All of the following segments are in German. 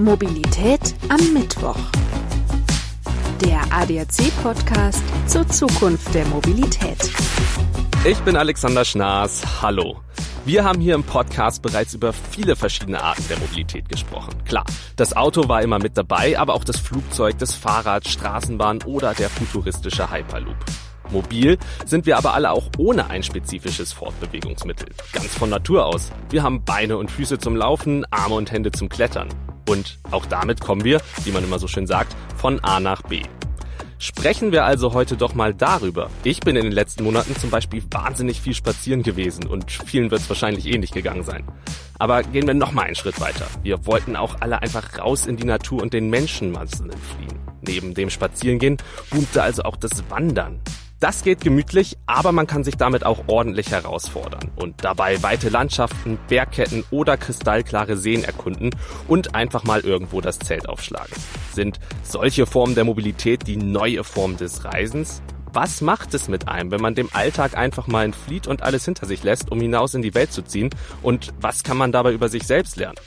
Mobilität am Mittwoch. Der ADAC-Podcast zur Zukunft der Mobilität. Ich bin Alexander Schnaas. Hallo. Wir haben hier im Podcast bereits über viele verschiedene Arten der Mobilität gesprochen. Klar, das Auto war immer mit dabei, aber auch das Flugzeug, das Fahrrad, Straßenbahn oder der futuristische Hyperloop. Mobil sind wir aber alle auch ohne ein spezifisches Fortbewegungsmittel. Ganz von Natur aus. Wir haben Beine und Füße zum Laufen, Arme und Hände zum Klettern. Und auch damit kommen wir, wie man immer so schön sagt, von A nach B. Sprechen wir also heute doch mal darüber. Ich bin in den letzten Monaten zum Beispiel wahnsinnig viel spazieren gewesen und vielen wird es wahrscheinlich ähnlich gegangen sein. Aber gehen wir noch mal einen Schritt weiter. Wir wollten auch alle einfach raus in die Natur und den Menschenmassen entfliehen. Neben dem Spazierengehen boomte also auch das Wandern. Das geht gemütlich, aber man kann sich damit auch ordentlich herausfordern und dabei weite Landschaften, Bergketten oder kristallklare Seen erkunden und einfach mal irgendwo das Zelt aufschlagen. Sind solche Formen der Mobilität die neue Form des Reisens? Was macht es mit einem, wenn man dem Alltag einfach mal entflieht und alles hinter sich lässt, um hinaus in die Welt zu ziehen? Und was kann man dabei über sich selbst lernen?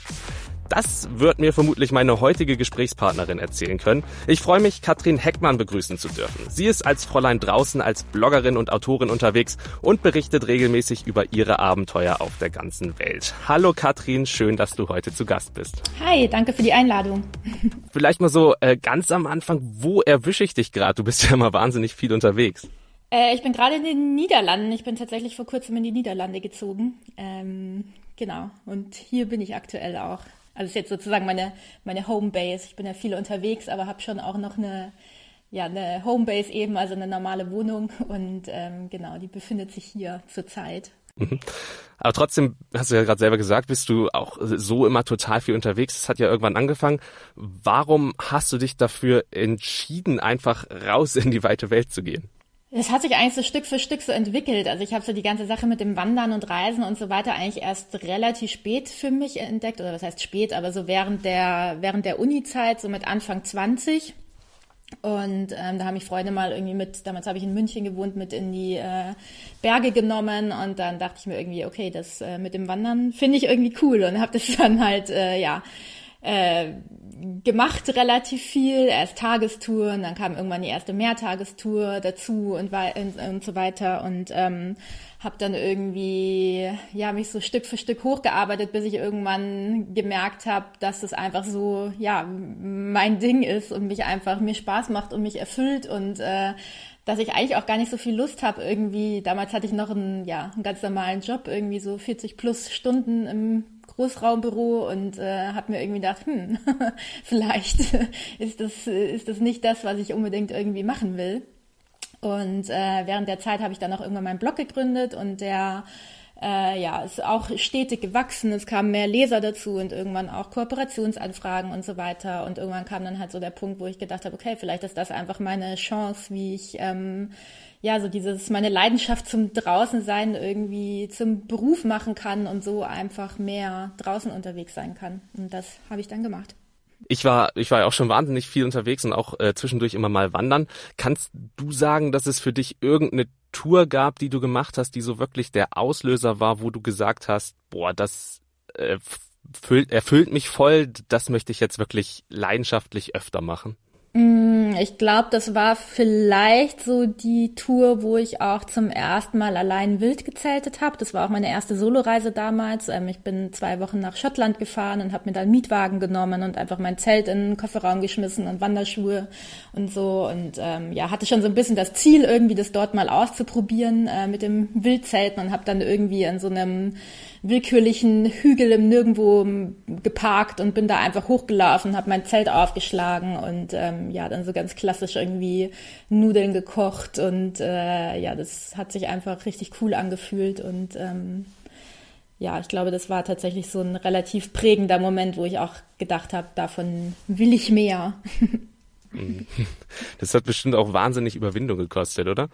Das wird mir vermutlich meine heutige Gesprächspartnerin erzählen können. Ich freue mich, Katrin Heckmann begrüßen zu dürfen. Sie ist als Fräulein draußen als Bloggerin und Autorin unterwegs und berichtet regelmäßig über ihre Abenteuer auf der ganzen Welt. Hallo Katrin, schön, dass du heute zu Gast bist. Hi, danke für die Einladung. Vielleicht mal so äh, ganz am Anfang, wo erwische ich dich gerade? Du bist ja immer wahnsinnig viel unterwegs. Äh, ich bin gerade in den Niederlanden. Ich bin tatsächlich vor kurzem in die Niederlande gezogen. Ähm, genau, und hier bin ich aktuell auch. Also ist jetzt sozusagen meine, meine Homebase. Ich bin ja viel unterwegs, aber habe schon auch noch eine, ja, eine Homebase eben, also eine normale Wohnung. Und ähm, genau, die befindet sich hier zurzeit. Mhm. Aber trotzdem, hast du ja gerade selber gesagt, bist du auch so immer total viel unterwegs. Das hat ja irgendwann angefangen. Warum hast du dich dafür entschieden, einfach raus in die weite Welt zu gehen? Es hat sich eigentlich so Stück für Stück so entwickelt. Also ich habe so die ganze Sache mit dem Wandern und Reisen und so weiter eigentlich erst relativ spät für mich entdeckt. Oder was heißt spät, aber so während der, während der Uni-Zeit, so mit Anfang 20. Und ähm, da haben mich Freunde mal irgendwie mit, damals habe ich in München gewohnt, mit in die äh, Berge genommen und dann dachte ich mir irgendwie, okay, das äh, mit dem Wandern finde ich irgendwie cool und habe das dann halt, äh, ja, äh, gemacht relativ viel, erst Tagestouren, dann kam irgendwann die erste Mehrtagestour dazu und, und, und so weiter und ähm, habe dann irgendwie ja mich so Stück für Stück hochgearbeitet, bis ich irgendwann gemerkt habe, dass das einfach so ja mein Ding ist und mich einfach mir Spaß macht und mich erfüllt und äh, dass ich eigentlich auch gar nicht so viel Lust habe irgendwie. Damals hatte ich noch einen ja einen ganz normalen Job, irgendwie so 40 plus Stunden im Großraumbüro und äh, habe mir irgendwie gedacht, hm, vielleicht ist das, ist das nicht das, was ich unbedingt irgendwie machen will. Und äh, während der Zeit habe ich dann auch irgendwann meinen Blog gegründet und der äh, ja, ist auch stetig gewachsen. Es kamen mehr Leser dazu und irgendwann auch Kooperationsanfragen und so weiter. Und irgendwann kam dann halt so der Punkt, wo ich gedacht habe, okay, vielleicht ist das einfach meine Chance, wie ich ähm, ja, so dieses, meine Leidenschaft zum Draußensein irgendwie zum Beruf machen kann und so einfach mehr draußen unterwegs sein kann. Und das habe ich dann gemacht. Ich war, ich war ja auch schon wahnsinnig viel unterwegs und auch äh, zwischendurch immer mal wandern. Kannst du sagen, dass es für dich irgendeine Tour gab, die du gemacht hast, die so wirklich der Auslöser war, wo du gesagt hast, boah, das äh, füllt, erfüllt mich voll, das möchte ich jetzt wirklich leidenschaftlich öfter machen? Mm, ich glaube, das war vielleicht so die Tour, wo ich auch zum ersten Mal allein wild gezeltet habe. Das war auch meine erste Soloreise damals. Ähm, ich bin zwei Wochen nach Schottland gefahren und habe mir da einen Mietwagen genommen und einfach mein Zelt in den Kofferraum geschmissen und Wanderschuhe und so. Und ähm, ja, hatte schon so ein bisschen das Ziel, irgendwie das dort mal auszuprobieren äh, mit dem Wildzelten und habe dann irgendwie an so einem willkürlichen Hügel im Nirgendwo geparkt und bin da einfach hochgelaufen, habe mein Zelt aufgeschlagen und ähm, ja, dann so ganz klassisch irgendwie Nudeln gekocht und äh, ja, das hat sich einfach richtig cool angefühlt und ähm, ja, ich glaube, das war tatsächlich so ein relativ prägender Moment, wo ich auch gedacht habe, davon will ich mehr. Das hat bestimmt auch wahnsinnig Überwindung gekostet, oder?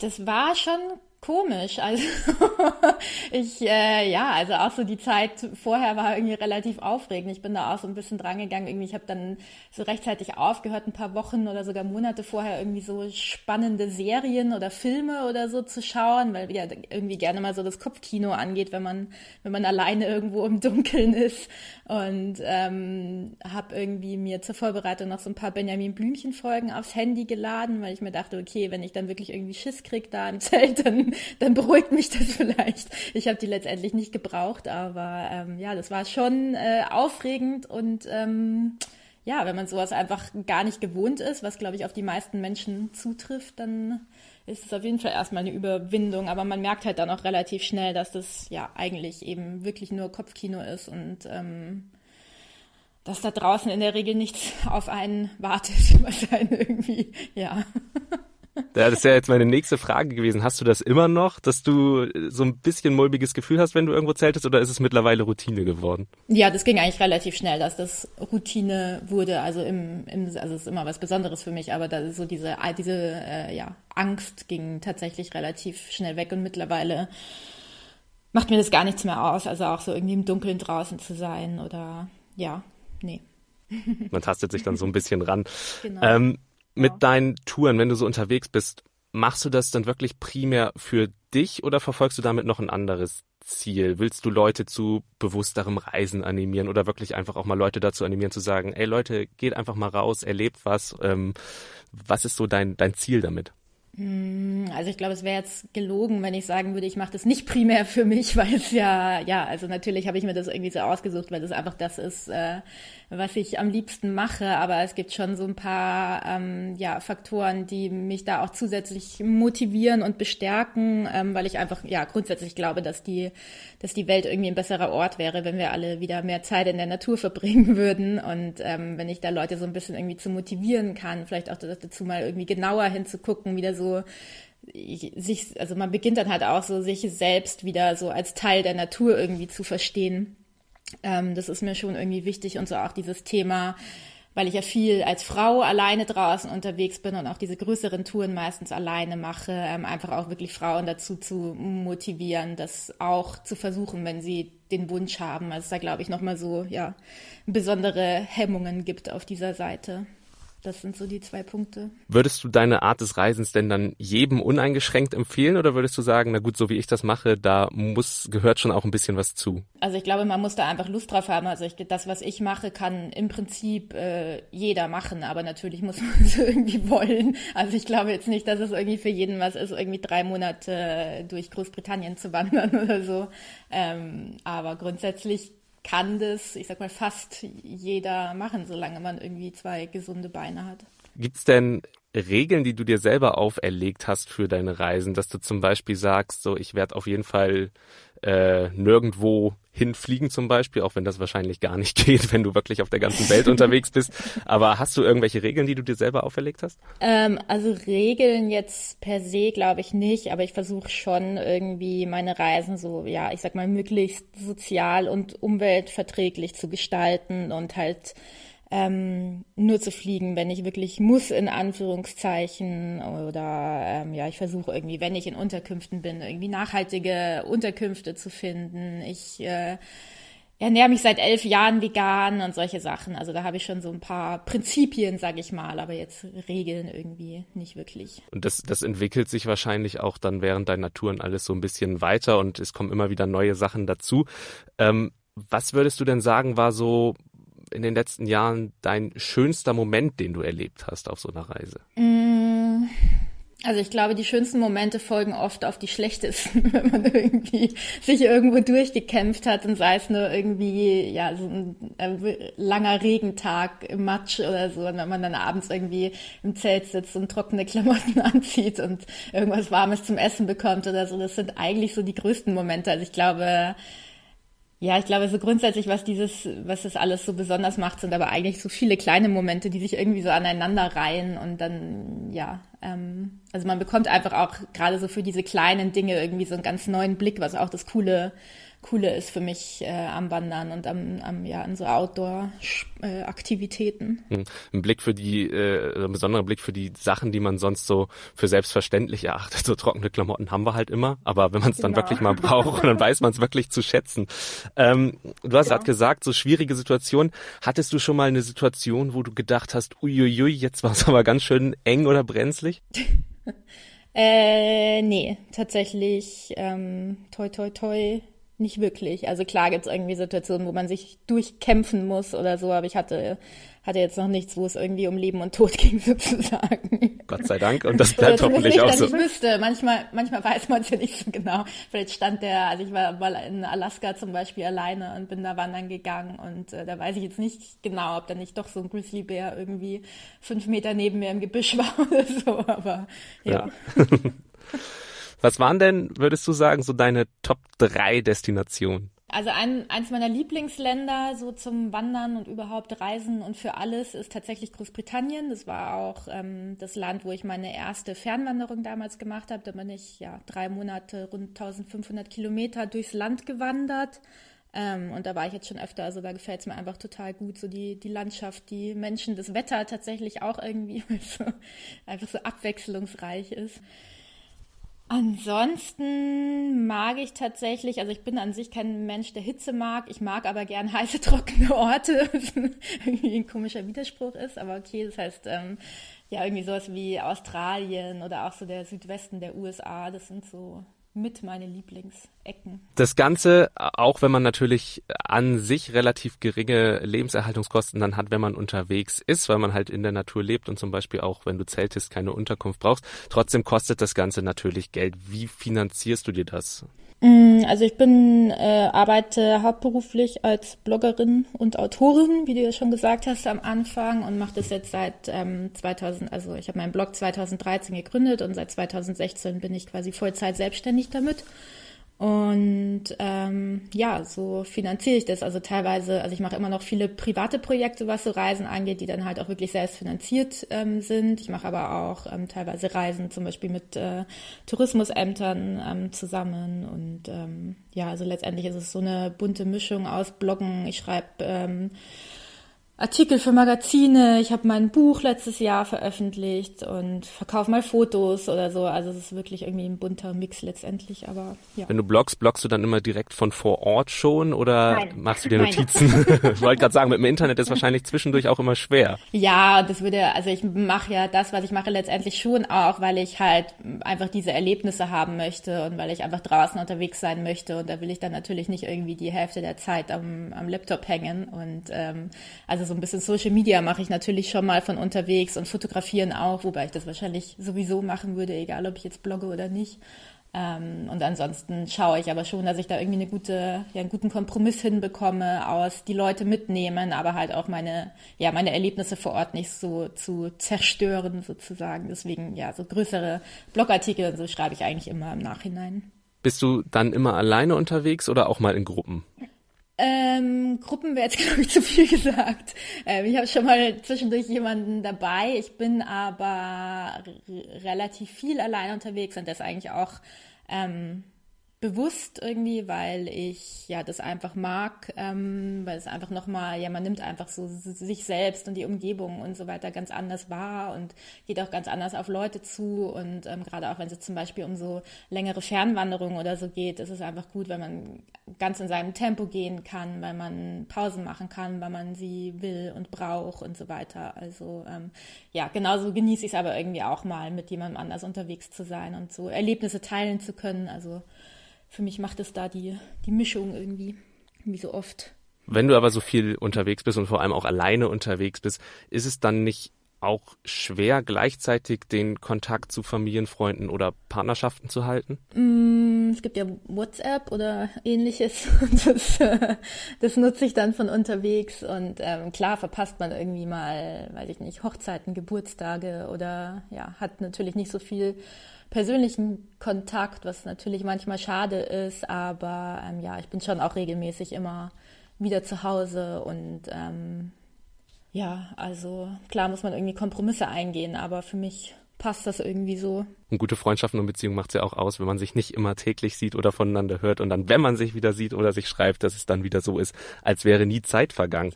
Das war schon komisch. Also ich, äh, ja, also auch so die Zeit vorher war irgendwie relativ aufregend. Ich bin da auch so ein bisschen drangegangen. Irgendwie, ich habe dann so rechtzeitig aufgehört, ein paar Wochen oder sogar Monate vorher irgendwie so spannende Serien oder Filme oder so zu schauen, weil ja irgendwie gerne mal so das Kopfkino angeht, wenn man wenn man alleine irgendwo im Dunkeln ist. Und ähm, habe irgendwie mir zur Vorbereitung noch so ein paar Benjamin Blümchen Folgen aufs Handy geladen, weil ich mir dachte, okay, wenn ich dann wirklich irgendwie Schiss krieg da im Zelt, dann dann beruhigt mich das vielleicht. Ich habe die letztendlich nicht gebraucht, aber ähm, ja, das war schon äh, aufregend und ähm, ja, wenn man sowas einfach gar nicht gewohnt ist, was glaube ich auf die meisten Menschen zutrifft, dann ist es auf jeden Fall erstmal eine Überwindung. Aber man merkt halt dann auch relativ schnell, dass das ja eigentlich eben wirklich nur Kopfkino ist und ähm, dass da draußen in der Regel nichts auf einen wartet, was einen irgendwie, ja. Ja, das wäre jetzt meine nächste Frage gewesen. Hast du das immer noch, dass du so ein bisschen mulmiges Gefühl hast, wenn du irgendwo zeltest, oder ist es mittlerweile Routine geworden? Ja, das ging eigentlich relativ schnell, dass das Routine wurde. Also im, im also es ist immer was Besonderes für mich, aber da so diese diese äh, ja Angst ging tatsächlich relativ schnell weg und mittlerweile macht mir das gar nichts mehr aus. Also auch so irgendwie im Dunkeln draußen zu sein oder ja, nee. Man tastet sich dann so ein bisschen ran. Genau. Ähm, mit deinen Touren, wenn du so unterwegs bist, machst du das dann wirklich primär für dich oder verfolgst du damit noch ein anderes Ziel? Willst du Leute zu bewussterem Reisen animieren oder wirklich einfach auch mal Leute dazu animieren zu sagen, ey Leute, geht einfach mal raus, erlebt was. Ähm, was ist so dein, dein Ziel damit? Hm, also ich glaube, es wäre jetzt gelogen, wenn ich sagen würde, ich mache das nicht primär für mich, weil es ja, ja, also natürlich habe ich mir das irgendwie so ausgesucht, weil das einfach das ist, äh, was ich am liebsten mache. Aber es gibt schon so ein paar ähm, ja, Faktoren, die mich da auch zusätzlich motivieren und bestärken, ähm, weil ich einfach ja grundsätzlich glaube, dass die, dass die Welt irgendwie ein besserer Ort wäre, wenn wir alle wieder mehr Zeit in der Natur verbringen würden. Und ähm, wenn ich da Leute so ein bisschen irgendwie zu motivieren kann, vielleicht auch dazu mal irgendwie genauer hinzugucken, wieder so sich, also man beginnt dann halt auch so, sich selbst wieder so als Teil der Natur irgendwie zu verstehen. Ähm, das ist mir schon irgendwie wichtig und so auch dieses Thema, weil ich ja viel als Frau alleine draußen unterwegs bin und auch diese größeren Touren meistens alleine mache, ähm, einfach auch wirklich Frauen dazu zu motivieren, das auch zu versuchen, wenn sie den Wunsch haben. Also es da glaube ich nochmal so, ja, besondere Hemmungen gibt auf dieser Seite. Das sind so die zwei Punkte. Würdest du deine Art des Reisens denn dann jedem uneingeschränkt empfehlen oder würdest du sagen, na gut, so wie ich das mache, da muss, gehört schon auch ein bisschen was zu? Also ich glaube, man muss da einfach Lust drauf haben. Also ich, das, was ich mache, kann im Prinzip äh, jeder machen, aber natürlich muss man es irgendwie wollen. Also ich glaube jetzt nicht, dass es irgendwie für jeden was ist, irgendwie drei Monate durch Großbritannien zu wandern oder so. Ähm, aber grundsätzlich kann das, ich sag mal, fast jeder machen, solange man irgendwie zwei gesunde Beine hat. Gibt's denn Regeln, die du dir selber auferlegt hast für deine Reisen, dass du zum Beispiel sagst, so ich werde auf jeden Fall äh, nirgendwo hinfliegen zum Beispiel, auch wenn das wahrscheinlich gar nicht geht, wenn du wirklich auf der ganzen Welt unterwegs bist. Aber hast du irgendwelche Regeln, die du dir selber auferlegt hast? Ähm, also Regeln jetzt per se glaube ich nicht, aber ich versuche schon irgendwie meine Reisen so, ja, ich sag mal, möglichst sozial und umweltverträglich zu gestalten und halt ähm, nur zu fliegen, wenn ich wirklich muss, in Anführungszeichen. Oder ähm, ja, ich versuche irgendwie, wenn ich in Unterkünften bin, irgendwie nachhaltige Unterkünfte zu finden. Ich äh, ernähre mich seit elf Jahren vegan und solche Sachen. Also da habe ich schon so ein paar Prinzipien, sage ich mal, aber jetzt Regeln irgendwie nicht wirklich. Und das, das entwickelt sich wahrscheinlich auch dann während deiner Touren alles so ein bisschen weiter und es kommen immer wieder neue Sachen dazu. Ähm, was würdest du denn sagen, war so in den letzten Jahren dein schönster Moment, den du erlebt hast auf so einer Reise? Mm, also ich glaube, die schönsten Momente folgen oft auf die schlechtesten, wenn man irgendwie sich irgendwo durchgekämpft hat und sei es nur irgendwie ja so ein äh, langer Regentag im Matsch oder so, und wenn man dann abends irgendwie im Zelt sitzt und trockene Klamotten anzieht und irgendwas Warmes zum Essen bekommt oder so, das sind eigentlich so die größten Momente. Also ich glaube, ja, ich glaube, so grundsätzlich, was dieses, was das alles so besonders macht, sind aber eigentlich so viele kleine Momente, die sich irgendwie so aneinander reihen und dann, ja, ähm, also man bekommt einfach auch gerade so für diese kleinen Dinge irgendwie so einen ganz neuen Blick, was auch das coole, Coole ist für mich äh, am Wandern und am, am ja an so Outdoor-Aktivitäten. Hm. Ein Blick für die, äh, ein besonderer Blick für die Sachen, die man sonst so für selbstverständlich erachtet. So trockene Klamotten haben wir halt immer, aber wenn man es dann genau. wirklich mal braucht, dann weiß man es wirklich zu schätzen. Ähm, du hast ja. gerade gesagt, so schwierige Situation. Hattest du schon mal eine Situation, wo du gedacht hast, uiuiui, jetzt war es aber ganz schön eng oder brenzlig? äh, nee, tatsächlich ähm, toi toi toi nicht wirklich. Also klar gibt es irgendwie Situationen, wo man sich durchkämpfen muss oder so, aber ich hatte, hatte jetzt noch nichts, wo es irgendwie um Leben und Tod ging sozusagen. Gott sei Dank und das bleibt hoffentlich auch so. Ich wüsste, manchmal, manchmal weiß man es ja nicht so genau. Vielleicht stand der, also ich war mal in Alaska zum Beispiel alleine und bin da wandern gegangen und äh, da weiß ich jetzt nicht genau, ob da nicht doch so ein Grizzlybär irgendwie fünf Meter neben mir im Gebüsch war oder so, aber ja. ja. Was waren denn, würdest du sagen, so deine Top 3 Destinationen? Also ein, eins meiner Lieblingsländer so zum Wandern und überhaupt Reisen und für alles ist tatsächlich Großbritannien. Das war auch ähm, das Land, wo ich meine erste Fernwanderung damals gemacht habe. Da bin ich ja drei Monate, rund 1500 Kilometer durchs Land gewandert. Ähm, und da war ich jetzt schon öfter, also da gefällt es mir einfach total gut, so die, die Landschaft, die Menschen, das Wetter tatsächlich auch irgendwie so, einfach so abwechslungsreich ist. Ansonsten mag ich tatsächlich, also ich bin an sich kein Mensch, der Hitze mag. Ich mag aber gern heiße, trockene Orte, was irgendwie ein komischer Widerspruch ist. Aber okay, das heißt, ähm, ja, irgendwie sowas wie Australien oder auch so der Südwesten der USA, das sind so mit meine Lieblingsecken. Das Ganze, auch wenn man natürlich an sich relativ geringe Lebenserhaltungskosten dann hat, wenn man unterwegs ist, weil man halt in der Natur lebt und zum Beispiel auch, wenn du zeltest, keine Unterkunft brauchst. Trotzdem kostet das Ganze natürlich Geld. Wie finanzierst du dir das? Mm, also ich bin, äh, arbeite hauptberuflich als Bloggerin und Autorin, wie du ja schon gesagt hast am Anfang und mache das jetzt seit ähm, 2000, also ich habe meinen Blog 2013 gegründet und seit 2016 bin ich quasi Vollzeit selbstständig damit. Und ähm, ja, so finanziere ich das. Also teilweise, also ich mache immer noch viele private Projekte, was so Reisen angeht, die dann halt auch wirklich selbst finanziert ähm, sind. Ich mache aber auch ähm, teilweise Reisen zum Beispiel mit äh, Tourismusämtern ähm, zusammen. Und ähm, ja, also letztendlich ist es so eine bunte Mischung aus Bloggen. Ich schreibe ähm, Artikel für Magazine. Ich habe mein Buch letztes Jahr veröffentlicht und verkaufe mal Fotos oder so. Also es ist wirklich irgendwie ein bunter Mix letztendlich. Aber ja. Wenn du bloggst, bloggst du dann immer direkt von vor Ort schon oder Nein. machst du dir Notizen? ich wollte gerade sagen, mit dem Internet ist wahrscheinlich zwischendurch auch immer schwer. Ja, das würde, also ich mache ja das, was ich mache, letztendlich schon auch, weil ich halt einfach diese Erlebnisse haben möchte und weil ich einfach draußen unterwegs sein möchte. Und da will ich dann natürlich nicht irgendwie die Hälfte der Zeit am, am Laptop hängen. Und ähm, also also so ein bisschen Social Media mache ich natürlich schon mal von unterwegs und fotografieren auch, wobei ich das wahrscheinlich sowieso machen würde, egal ob ich jetzt blogge oder nicht. Ähm, und ansonsten schaue ich aber schon, dass ich da irgendwie eine gute, ja, einen guten Kompromiss hinbekomme, aus die Leute mitnehmen, aber halt auch meine, ja, meine Erlebnisse vor Ort nicht so zu zerstören sozusagen. Deswegen, ja, so größere Blogartikel und so schreibe ich eigentlich immer im Nachhinein. Bist du dann immer alleine unterwegs oder auch mal in Gruppen? Ähm, Gruppen wäre jetzt, glaube ich, zu viel gesagt. Ähm, ich habe schon mal zwischendurch jemanden dabei. Ich bin aber relativ viel allein unterwegs und das eigentlich auch ähm, bewusst irgendwie, weil ich ja das einfach mag, ähm, weil es einfach nochmal, ja, man nimmt einfach so sich selbst und die Umgebung und so weiter ganz anders wahr und geht auch ganz anders auf Leute zu und ähm, gerade auch wenn es zum Beispiel um so längere Fernwanderungen oder so geht, ist es einfach gut, wenn man ganz in seinem Tempo gehen kann, weil man Pausen machen kann, weil man sie will und braucht und so weiter. Also ähm, ja, genauso genieße ich es aber irgendwie auch mal, mit jemandem anders unterwegs zu sein und so Erlebnisse teilen zu können. Also für mich macht es da die, die Mischung irgendwie, wie so oft. Wenn du aber so viel unterwegs bist und vor allem auch alleine unterwegs bist, ist es dann nicht auch schwer, gleichzeitig den Kontakt zu Familienfreunden oder Partnerschaften zu halten? Mm, es gibt ja WhatsApp oder ähnliches. Das, das nutze ich dann von unterwegs. Und ähm, klar verpasst man irgendwie mal, weiß ich nicht, Hochzeiten, Geburtstage oder ja, hat natürlich nicht so viel persönlichen Kontakt, was natürlich manchmal schade ist, aber ähm, ja, ich bin schon auch regelmäßig immer wieder zu Hause und ähm, ja, also klar muss man irgendwie Kompromisse eingehen, aber für mich passt das irgendwie so. Und gute Freundschaften und Beziehungen macht es ja auch aus, wenn man sich nicht immer täglich sieht oder voneinander hört und dann, wenn man sich wieder sieht oder sich schreibt, dass es dann wieder so ist, als wäre nie Zeit vergangen.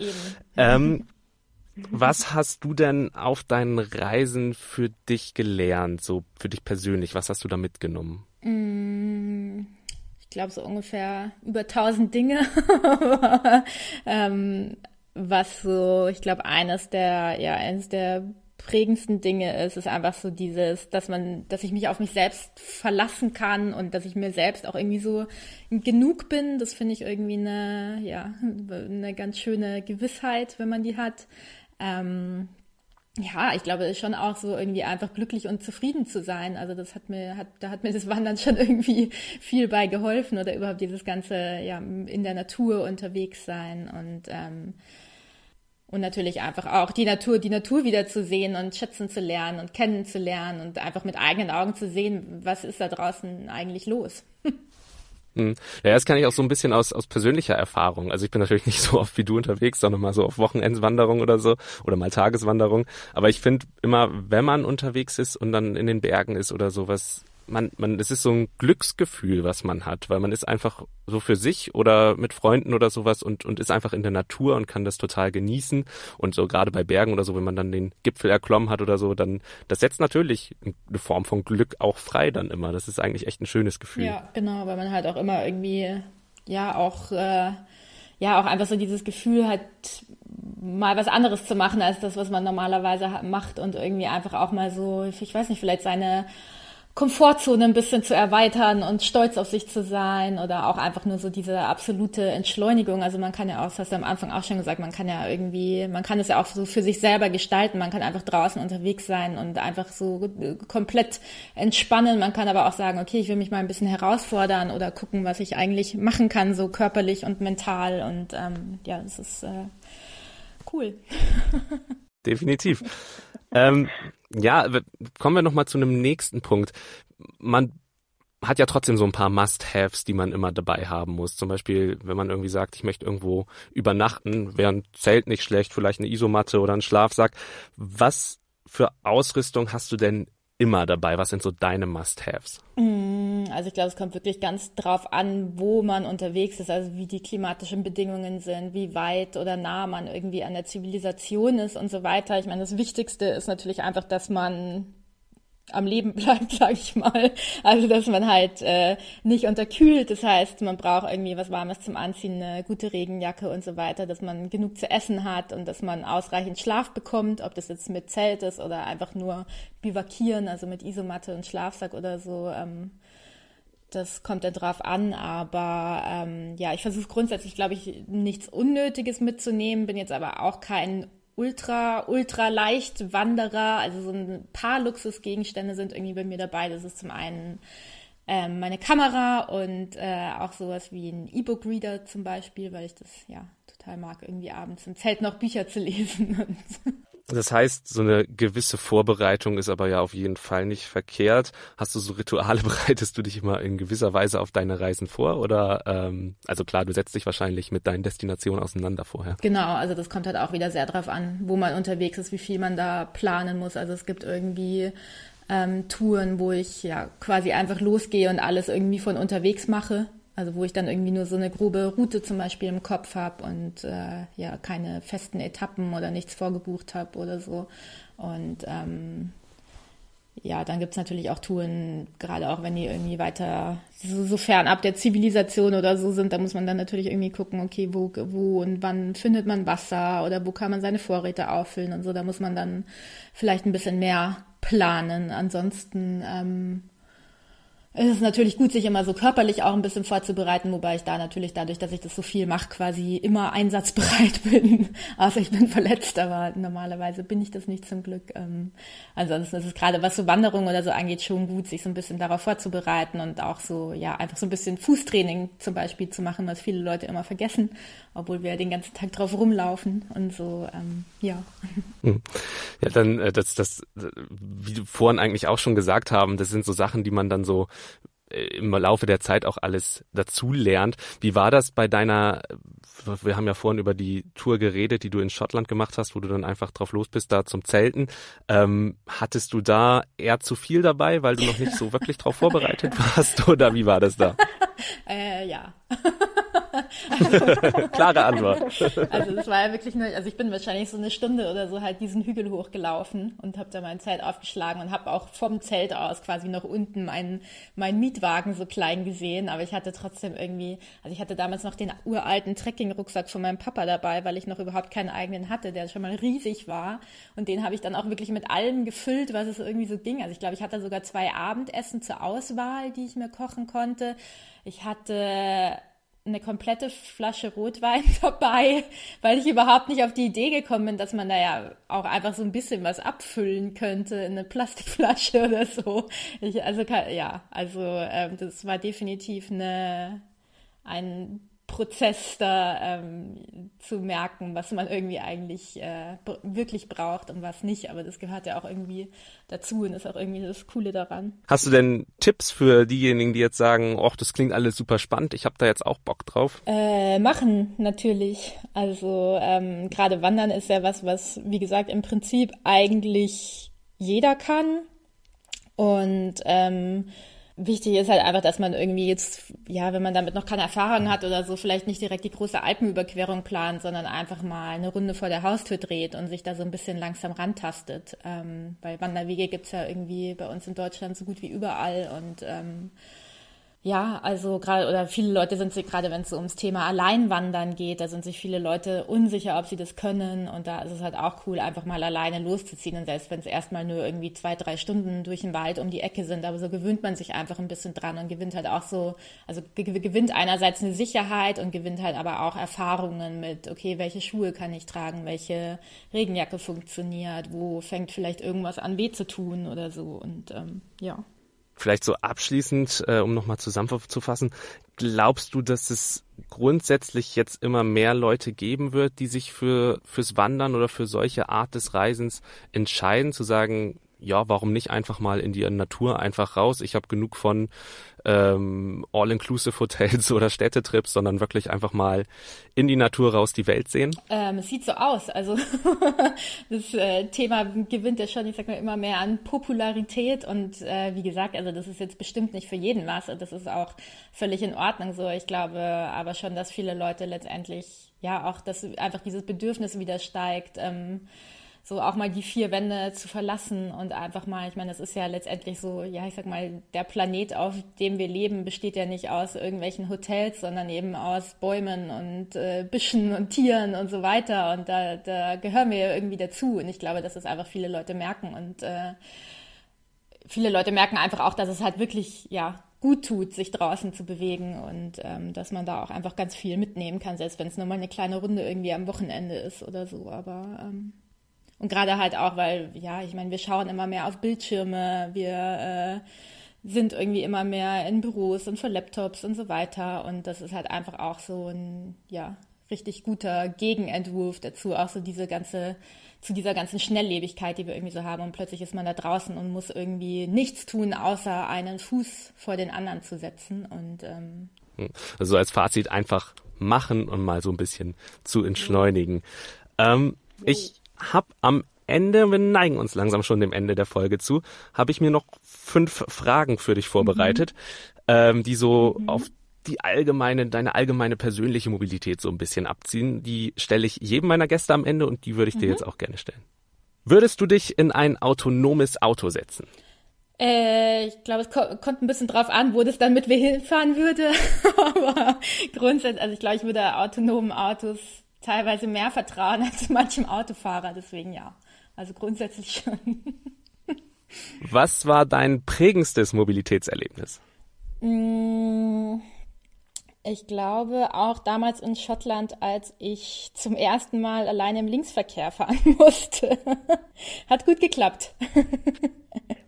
Ähm, was hast du denn auf deinen Reisen für dich gelernt, so für dich persönlich? Was hast du da mitgenommen? Mm, ich glaube so ungefähr über tausend Dinge. ähm, was so, ich glaube, eines der, ja, eines der prägendsten Dinge ist, ist einfach so dieses, dass man, dass ich mich auf mich selbst verlassen kann und dass ich mir selbst auch irgendwie so genug bin. Das finde ich irgendwie eine, ja, eine ganz schöne Gewissheit, wenn man die hat. Ähm, ja, ich glaube, schon auch so irgendwie einfach glücklich und zufrieden zu sein. Also das hat mir, hat, da hat mir das Wandern schon irgendwie viel bei geholfen oder überhaupt dieses ganze, ja, in der Natur unterwegs sein und ähm, und natürlich einfach auch die Natur, die Natur wieder zu sehen und schätzen zu lernen und kennenzulernen und einfach mit eigenen Augen zu sehen, was ist da draußen eigentlich los. Hm. Ja, das kann ich auch so ein bisschen aus, aus persönlicher Erfahrung. Also ich bin natürlich nicht so oft wie du unterwegs, sondern mal so auf Wochenendswanderung oder so oder mal Tageswanderung. Aber ich finde immer, wenn man unterwegs ist und dann in den Bergen ist oder sowas, man, man, es ist so ein Glücksgefühl, was man hat, weil man ist einfach so für sich oder mit Freunden oder sowas und, und ist einfach in der Natur und kann das total genießen. Und so gerade bei Bergen oder so, wenn man dann den Gipfel erklommen hat oder so, dann, das setzt natürlich eine Form von Glück auch frei dann immer. Das ist eigentlich echt ein schönes Gefühl. Ja, genau, weil man halt auch immer irgendwie, ja, auch, äh, ja, auch einfach so dieses Gefühl hat, mal was anderes zu machen als das, was man normalerweise macht und irgendwie einfach auch mal so, ich weiß nicht, vielleicht seine Komfortzone ein bisschen zu erweitern und stolz auf sich zu sein oder auch einfach nur so diese absolute Entschleunigung. Also man kann ja auch, das hast du am Anfang auch schon gesagt, man kann ja irgendwie, man kann es ja auch so für sich selber gestalten. Man kann einfach draußen unterwegs sein und einfach so komplett entspannen. Man kann aber auch sagen, okay, ich will mich mal ein bisschen herausfordern oder gucken, was ich eigentlich machen kann, so körperlich und mental. Und ähm, ja, das ist äh, cool. Definitiv. Ähm, ja, kommen wir nochmal zu einem nächsten Punkt. Man hat ja trotzdem so ein paar Must-Haves, die man immer dabei haben muss. Zum Beispiel, wenn man irgendwie sagt, ich möchte irgendwo übernachten, wäre ein Zelt nicht schlecht, vielleicht eine Isomatte oder ein Schlafsack. Was für Ausrüstung hast du denn immer dabei? Was sind so deine Must-Haves? Mm, also ich glaube, es kommt wirklich ganz drauf an, wo man unterwegs ist, also wie die klimatischen Bedingungen sind, wie weit oder nah man irgendwie an der Zivilisation ist und so weiter. Ich meine, das Wichtigste ist natürlich einfach, dass man am Leben bleibt, sage ich mal. Also dass man halt äh, nicht unterkühlt. Das heißt, man braucht irgendwie was Warmes zum Anziehen, eine gute Regenjacke und so weiter, dass man genug zu essen hat und dass man ausreichend Schlaf bekommt, ob das jetzt mit Zelt ist oder einfach nur bivakieren, also mit Isomatte und Schlafsack oder so. Ähm, das kommt dann drauf an, aber ähm, ja, ich versuche grundsätzlich, glaube ich, nichts Unnötiges mitzunehmen, bin jetzt aber auch kein ultra, ultra leicht Wanderer. Also so ein paar Luxusgegenstände sind irgendwie bei mir dabei. Das ist zum einen ähm, meine Kamera und äh, auch sowas wie ein E-Book-Reader zum Beispiel, weil ich das ja total mag, irgendwie abends im Zelt noch Bücher zu lesen. Das heißt, so eine gewisse Vorbereitung ist aber ja auf jeden Fall nicht verkehrt. Hast du so Rituale, bereitest du dich immer in gewisser Weise auf deine Reisen vor? Oder ähm, also klar, du setzt dich wahrscheinlich mit deinen Destinationen auseinander vorher. Genau, also das kommt halt auch wieder sehr drauf an, wo man unterwegs ist, wie viel man da planen muss. Also es gibt irgendwie ähm, Touren, wo ich ja quasi einfach losgehe und alles irgendwie von unterwegs mache. Also wo ich dann irgendwie nur so eine grobe Route zum Beispiel im Kopf habe und äh, ja keine festen Etappen oder nichts vorgebucht habe oder so. Und ähm, ja, dann gibt's natürlich auch Touren, gerade auch wenn die irgendwie weiter so, so fernab der Zivilisation oder so sind, da muss man dann natürlich irgendwie gucken, okay, wo, wo und wann findet man Wasser oder wo kann man seine Vorräte auffüllen und so. Da muss man dann vielleicht ein bisschen mehr planen. Ansonsten ähm, es ist natürlich gut, sich immer so körperlich auch ein bisschen vorzubereiten, wobei ich da natürlich dadurch, dass ich das so viel mache, quasi immer einsatzbereit bin. Also ich bin verletzt, aber normalerweise bin ich das nicht zum Glück. Ähm, ansonsten ist es gerade, was so Wanderung oder so angeht, schon gut, sich so ein bisschen darauf vorzubereiten und auch so, ja, einfach so ein bisschen Fußtraining zum Beispiel zu machen, was viele Leute immer vergessen, obwohl wir den ganzen Tag drauf rumlaufen und so, ähm, ja. Hm. Ja, dann, äh, das, das, wie du vorhin eigentlich auch schon gesagt haben, das sind so Sachen, die man dann so im Laufe der Zeit auch alles dazu lernt. Wie war das bei deiner wir haben ja vorhin über die Tour geredet, die du in Schottland gemacht hast, wo du dann einfach drauf los bist, da zum Zelten. Ähm, hattest du da eher zu viel dabei, weil du noch nicht so wirklich drauf vorbereitet warst oder wie war das da? äh, ja. Klare Antwort. Also es war ja wirklich nur, also ich bin wahrscheinlich so eine Stunde oder so halt diesen Hügel hochgelaufen und habe da mein Zelt aufgeschlagen und habe auch vom Zelt aus quasi noch unten meinen mein Mietwagen so klein gesehen, aber ich hatte trotzdem irgendwie, also ich hatte damals noch den uralten Trekking-Rucksack von meinem Papa dabei, weil ich noch überhaupt keinen eigenen hatte, der schon mal riesig war und den habe ich dann auch wirklich mit allem gefüllt, was es irgendwie so ging. Also ich glaube, ich hatte sogar zwei Abendessen zur Auswahl, die ich mir kochen konnte. Ich hatte eine komplette Flasche Rotwein dabei, weil ich überhaupt nicht auf die Idee gekommen bin, dass man da ja auch einfach so ein bisschen was abfüllen könnte in eine Plastikflasche oder so. Ich, also ja, also ähm, das war definitiv eine ein Prozess da ähm, zu merken, was man irgendwie eigentlich äh, wirklich braucht und was nicht. Aber das gehört ja auch irgendwie dazu und ist auch irgendwie das Coole daran. Hast du denn Tipps für diejenigen, die jetzt sagen, ach, das klingt alles super spannend, ich habe da jetzt auch Bock drauf? Äh, machen natürlich. Also ähm, gerade Wandern ist ja was, was, wie gesagt, im Prinzip eigentlich jeder kann. Und ähm, wichtig ist halt einfach, dass man irgendwie jetzt, ja, wenn man damit noch keine Erfahrung hat oder so, vielleicht nicht direkt die große Alpenüberquerung plant, sondern einfach mal eine Runde vor der Haustür dreht und sich da so ein bisschen langsam rantastet. Ähm, weil Wanderwege gibt's ja irgendwie bei uns in Deutschland so gut wie überall und ähm, ja, also gerade oder viele Leute sind sich gerade, wenn es so ums Thema Alleinwandern geht, da sind sich viele Leute unsicher, ob sie das können. Und da ist es halt auch cool, einfach mal alleine loszuziehen. Und selbst wenn es erstmal nur irgendwie zwei, drei Stunden durch den Wald um die Ecke sind, aber so gewöhnt man sich einfach ein bisschen dran und gewinnt halt auch so, also gewinnt einerseits eine Sicherheit und gewinnt halt aber auch Erfahrungen mit, okay, welche Schuhe kann ich tragen, welche Regenjacke funktioniert, wo fängt vielleicht irgendwas an weh zu tun oder so. Und ähm, ja. Vielleicht so abschließend, äh, um nochmal zusammenzufassen, glaubst du, dass es grundsätzlich jetzt immer mehr Leute geben wird, die sich für fürs Wandern oder für solche Art des Reisens entscheiden, zu sagen, ja, warum nicht einfach mal in die Natur einfach raus? Ich habe genug von ähm, All-Inclusive-Hotels oder Städtetrips, sondern wirklich einfach mal in die Natur raus die Welt sehen? Ähm, es sieht so aus. Also das äh, Thema gewinnt ja schon, ich sag mal, immer mehr an Popularität und äh, wie gesagt, also das ist jetzt bestimmt nicht für jeden was das ist auch völlig in Ordnung so. Ich glaube aber schon, dass viele Leute letztendlich ja auch, dass einfach dieses Bedürfnis wieder steigt. Ähm, so auch mal die vier Wände zu verlassen und einfach mal, ich meine, das ist ja letztendlich so, ja, ich sag mal, der Planet, auf dem wir leben, besteht ja nicht aus irgendwelchen Hotels, sondern eben aus Bäumen und äh, Büschen und Tieren und so weiter. Und da, da gehören wir ja irgendwie dazu. Und ich glaube, dass das einfach viele Leute merken und äh, viele Leute merken einfach auch, dass es halt wirklich, ja, gut tut, sich draußen zu bewegen und ähm, dass man da auch einfach ganz viel mitnehmen kann, selbst wenn es nur mal eine kleine Runde irgendwie am Wochenende ist oder so. Aber ähm, und gerade halt auch, weil, ja, ich meine, wir schauen immer mehr auf Bildschirme, wir äh, sind irgendwie immer mehr in Büros und für Laptops und so weiter. Und das ist halt einfach auch so ein, ja, richtig guter Gegenentwurf dazu, auch so diese ganze, zu dieser ganzen Schnelllebigkeit, die wir irgendwie so haben. Und plötzlich ist man da draußen und muss irgendwie nichts tun, außer einen Fuß vor den anderen zu setzen. Und ähm, hm. also als Fazit einfach machen und mal so ein bisschen zu entschleunigen. Ähm, ich habe am Ende, wir neigen uns langsam schon dem Ende der Folge zu, habe ich mir noch fünf Fragen für dich vorbereitet, mhm. ähm, die so mhm. auf die allgemeine, deine allgemeine persönliche Mobilität so ein bisschen abziehen. Die stelle ich jedem meiner Gäste am Ende und die würde ich mhm. dir jetzt auch gerne stellen. Würdest du dich in ein autonomes Auto setzen? Äh, ich glaube, es ko kommt ein bisschen drauf an, wo das dann mit mir hinfahren würde. Aber grundsätzlich, also ich glaube, ich würde autonomen Autos teilweise mehr vertrauen als manchem Autofahrer, deswegen ja. Also grundsätzlich schon. Was war dein prägendstes Mobilitätserlebnis? Mm, ich glaube auch damals in Schottland, als ich zum ersten Mal alleine im Linksverkehr fahren musste. Hat gut geklappt.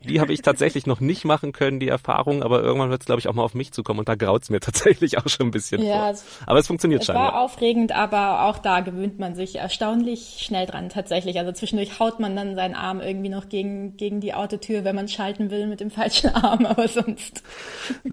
Die habe ich tatsächlich noch nicht machen können, die Erfahrung, aber irgendwann wird es, glaube ich, auch mal auf mich zukommen und da graut es mir tatsächlich auch schon ein bisschen ja, vor. Aber es funktioniert es scheinbar. Es war aufregend, aber auch da gewöhnt man sich erstaunlich schnell dran tatsächlich. Also zwischendurch haut man dann seinen Arm irgendwie noch gegen, gegen die Autotür, wenn man schalten will mit dem falschen Arm, aber sonst.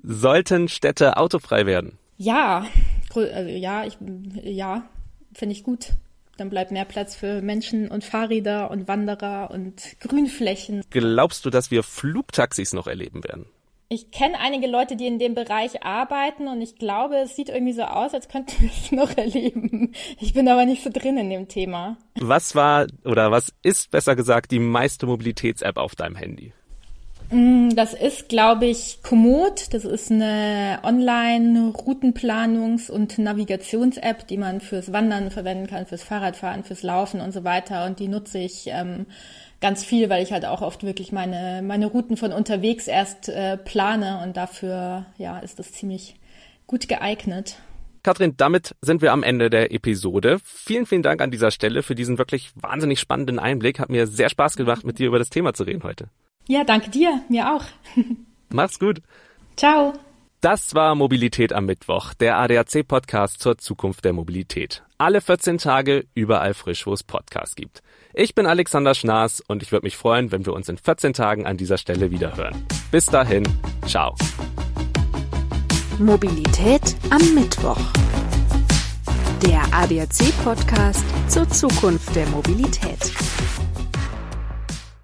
Sollten Städte autofrei werden? Ja, also ja, ich, ja, finde ich gut. Dann bleibt mehr Platz für Menschen und Fahrräder und Wanderer und Grünflächen. Glaubst du, dass wir Flugtaxis noch erleben werden? Ich kenne einige Leute, die in dem Bereich arbeiten und ich glaube, es sieht irgendwie so aus, als könnten wir es noch erleben. Ich bin aber nicht so drin in dem Thema. Was war oder was ist besser gesagt die meiste Mobilitäts-App auf deinem Handy? Mm, das ist, glaube ich, Komoot. Das ist eine Online-Routenplanungs- und Navigations-App, die man fürs Wandern verwenden kann, fürs Fahrradfahren, fürs Laufen und so weiter. Und die nutze ich ähm, ganz viel, weil ich halt auch oft wirklich meine, meine Routen von unterwegs erst äh, plane und dafür, ja, ist das ziemlich gut geeignet. Katrin, damit sind wir am Ende der Episode. Vielen, vielen Dank an dieser Stelle für diesen wirklich wahnsinnig spannenden Einblick. Hat mir sehr Spaß gemacht, mit dir über das Thema zu reden heute. Ja, danke dir, mir auch. Mach's gut. Ciao. Das war Mobilität am Mittwoch, der ADAC-Podcast zur Zukunft der Mobilität. Alle 14 Tage überall frisch, wo es Podcasts gibt. Ich bin Alexander Schnaas und ich würde mich freuen, wenn wir uns in 14 Tagen an dieser Stelle wiederhören. Bis dahin, ciao. Mobilität am Mittwoch. Der ADAC-Podcast zur Zukunft der Mobilität.